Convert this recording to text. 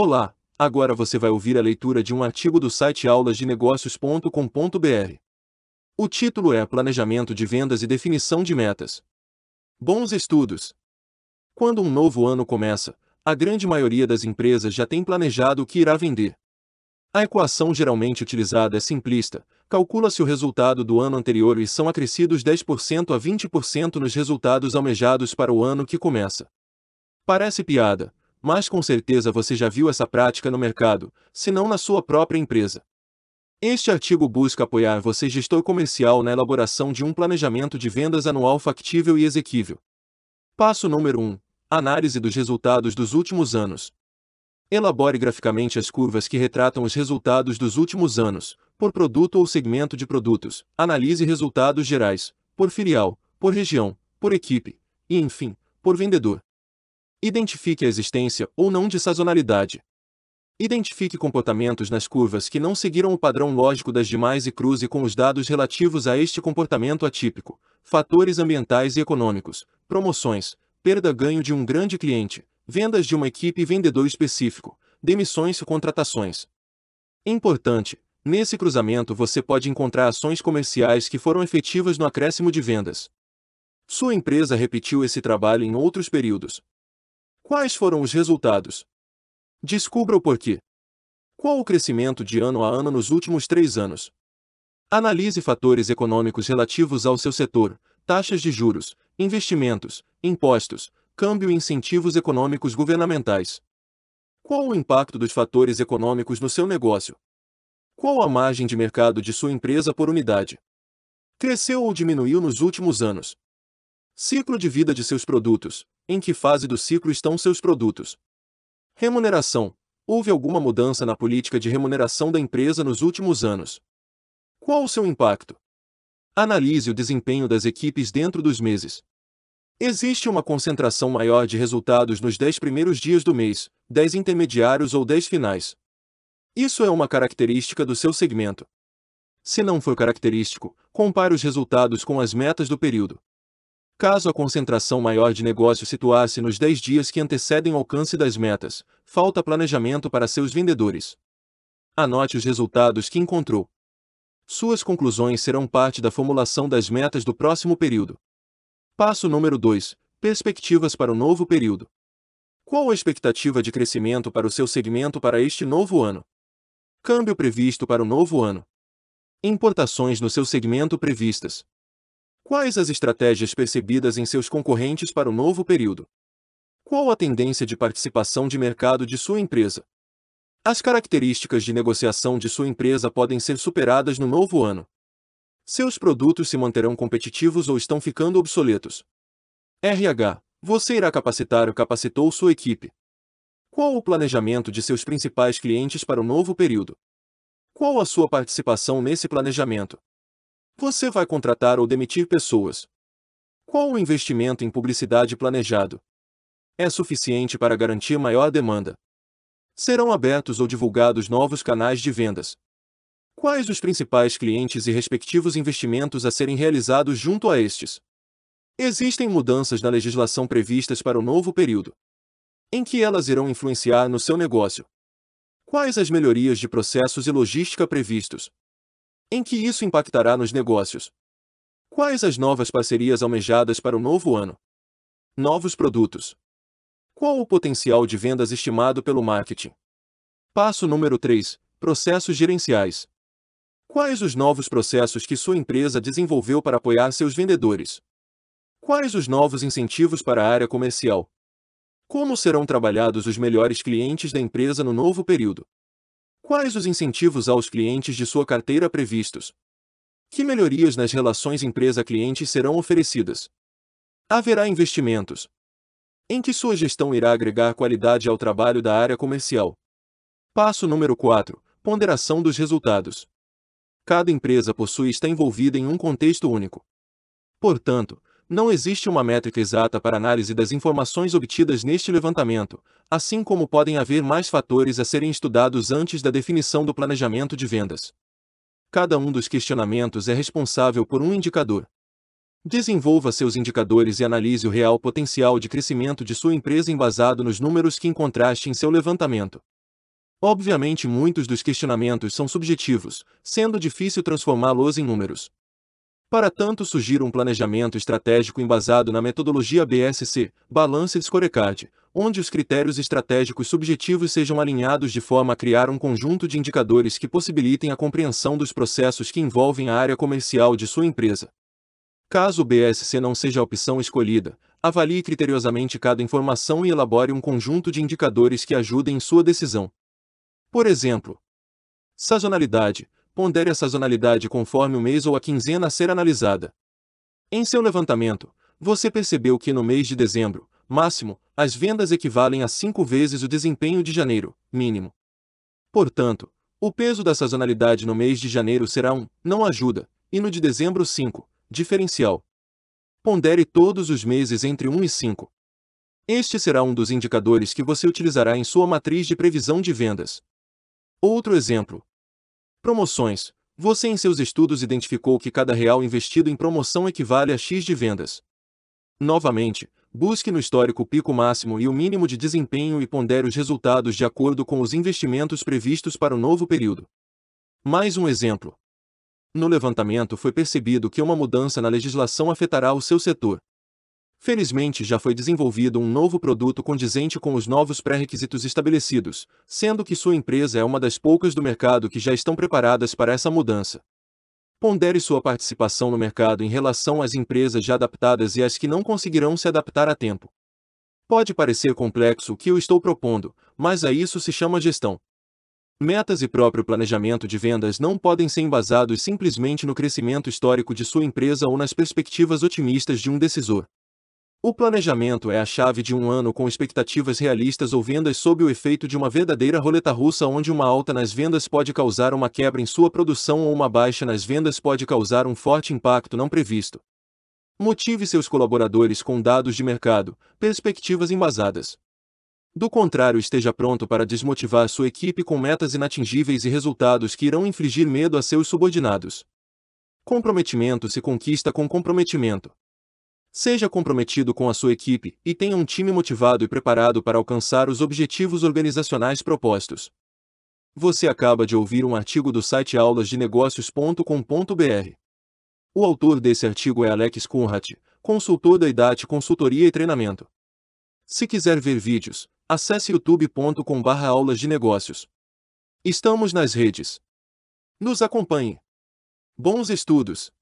Olá, agora você vai ouvir a leitura de um artigo do site aulasdenegócios.com.br. O título é Planejamento de Vendas e Definição de Metas. Bons estudos! Quando um novo ano começa, a grande maioria das empresas já tem planejado o que irá vender. A equação geralmente utilizada é simplista, calcula-se o resultado do ano anterior e são acrescidos 10% a 20% nos resultados almejados para o ano que começa. Parece piada, mas com certeza você já viu essa prática no mercado, se não na sua própria empresa. Este artigo busca apoiar você, gestor comercial, na elaboração de um planejamento de vendas anual factível e exequível. Passo número 1: Análise dos resultados dos últimos anos. Elabore graficamente as curvas que retratam os resultados dos últimos anos, por produto ou segmento de produtos. Analise resultados gerais, por filial, por região, por equipe, e enfim, por vendedor. Identifique a existência ou não de sazonalidade. Identifique comportamentos nas curvas que não seguiram o padrão lógico das demais e cruze com os dados relativos a este comportamento atípico, fatores ambientais e econômicos, promoções, perda-ganho de um grande cliente, vendas de uma equipe e vendedor específico, demissões e contratações. Importante, nesse cruzamento você pode encontrar ações comerciais que foram efetivas no acréscimo de vendas. Sua empresa repetiu esse trabalho em outros períodos, Quais foram os resultados? Descubra o porquê. Qual o crescimento de ano a ano nos últimos três anos? Analise fatores econômicos relativos ao seu setor, taxas de juros, investimentos, impostos, câmbio e incentivos econômicos governamentais. Qual o impacto dos fatores econômicos no seu negócio? Qual a margem de mercado de sua empresa por unidade? Cresceu ou diminuiu nos últimos anos? Ciclo de vida de seus produtos, em que fase do ciclo estão seus produtos? Remuneração. Houve alguma mudança na política de remuneração da empresa nos últimos anos? Qual o seu impacto? Analise o desempenho das equipes dentro dos meses. Existe uma concentração maior de resultados nos 10 primeiros dias do mês, 10 intermediários ou 10 finais. Isso é uma característica do seu segmento. Se não for característico, compare os resultados com as metas do período. Caso a concentração maior de negócio situasse nos 10 dias que antecedem o alcance das metas, falta planejamento para seus vendedores. Anote os resultados que encontrou. Suas conclusões serão parte da formulação das metas do próximo período. Passo número 2: Perspectivas para o novo período. Qual a expectativa de crescimento para o seu segmento para este novo ano? Câmbio previsto para o novo ano. Importações no seu segmento previstas. Quais as estratégias percebidas em seus concorrentes para o novo período? Qual a tendência de participação de mercado de sua empresa? As características de negociação de sua empresa podem ser superadas no novo ano. Seus produtos se manterão competitivos ou estão ficando obsoletos? RH. Você irá capacitar ou capacitou sua equipe? Qual o planejamento de seus principais clientes para o novo período? Qual a sua participação nesse planejamento? Você vai contratar ou demitir pessoas. Qual o investimento em publicidade planejado? É suficiente para garantir maior demanda? Serão abertos ou divulgados novos canais de vendas? Quais os principais clientes e respectivos investimentos a serem realizados junto a estes? Existem mudanças na legislação previstas para o novo período. Em que elas irão influenciar no seu negócio? Quais as melhorias de processos e logística previstos? Em que isso impactará nos negócios? Quais as novas parcerias almejadas para o novo ano? Novos produtos. Qual o potencial de vendas estimado pelo marketing? Passo número 3: Processos gerenciais. Quais os novos processos que sua empresa desenvolveu para apoiar seus vendedores? Quais os novos incentivos para a área comercial? Como serão trabalhados os melhores clientes da empresa no novo período? Quais os incentivos aos clientes de sua carteira previstos? Que melhorias nas relações empresa-cliente serão oferecidas? Haverá investimentos. Em que sua gestão irá agregar qualidade ao trabalho da área comercial? Passo número 4. Ponderação dos resultados. Cada empresa por sua está envolvida em um contexto único. Portanto, não existe uma métrica exata para análise das informações obtidas neste levantamento, assim como podem haver mais fatores a serem estudados antes da definição do planejamento de vendas. Cada um dos questionamentos é responsável por um indicador. Desenvolva seus indicadores e analise o real potencial de crescimento de sua empresa embasado nos números que encontraste em seu levantamento. Obviamente, muitos dos questionamentos são subjetivos, sendo difícil transformá-los em números. Para tanto, sugiro um planejamento estratégico embasado na metodologia BSC, Balanced Scorecard, onde os critérios estratégicos subjetivos sejam alinhados de forma a criar um conjunto de indicadores que possibilitem a compreensão dos processos que envolvem a área comercial de sua empresa. Caso o BSC não seja a opção escolhida, avalie criteriosamente cada informação e elabore um conjunto de indicadores que ajudem em sua decisão. Por exemplo, sazonalidade, pondere a sazonalidade conforme o mês ou a quinzena a ser analisada. Em seu levantamento, você percebeu que no mês de dezembro, máximo, as vendas equivalem a cinco vezes o desempenho de janeiro, mínimo. Portanto, o peso da sazonalidade no mês de janeiro será 1, não ajuda, e no de dezembro 5, diferencial. Pondere todos os meses entre 1 e 5. Este será um dos indicadores que você utilizará em sua matriz de previsão de vendas. Outro exemplo, Promoções. Você em seus estudos identificou que cada real investido em promoção equivale a X de vendas. Novamente, busque no histórico o pico máximo e o mínimo de desempenho e pondere os resultados de acordo com os investimentos previstos para o novo período. Mais um exemplo. No levantamento foi percebido que uma mudança na legislação afetará o seu setor. Felizmente já foi desenvolvido um novo produto condizente com os novos pré-requisitos estabelecidos, sendo que sua empresa é uma das poucas do mercado que já estão preparadas para essa mudança. Pondere sua participação no mercado em relação às empresas já adaptadas e às que não conseguirão se adaptar a tempo. Pode parecer complexo o que eu estou propondo, mas a isso se chama gestão. Metas e próprio planejamento de vendas não podem ser embasados simplesmente no crescimento histórico de sua empresa ou nas perspectivas otimistas de um decisor. O planejamento é a chave de um ano com expectativas realistas ou vendas sob o efeito de uma verdadeira roleta russa onde uma alta nas vendas pode causar uma quebra em sua produção ou uma baixa nas vendas pode causar um forte impacto não previsto. Motive seus colaboradores com dados de mercado, perspectivas embasadas. Do contrário, esteja pronto para desmotivar sua equipe com metas inatingíveis e resultados que irão infligir medo a seus subordinados. Comprometimento se conquista com comprometimento. Seja comprometido com a sua equipe e tenha um time motivado e preparado para alcançar os objetivos organizacionais propostos. Você acaba de ouvir um artigo do site aulasdenegócios.com.br. O autor desse artigo é Alex Kunrat, consultor da IDAT Consultoria e Treinamento. Se quiser ver vídeos, acesse youtube.com/aulas de negócios. Estamos nas redes. Nos acompanhe. Bons estudos!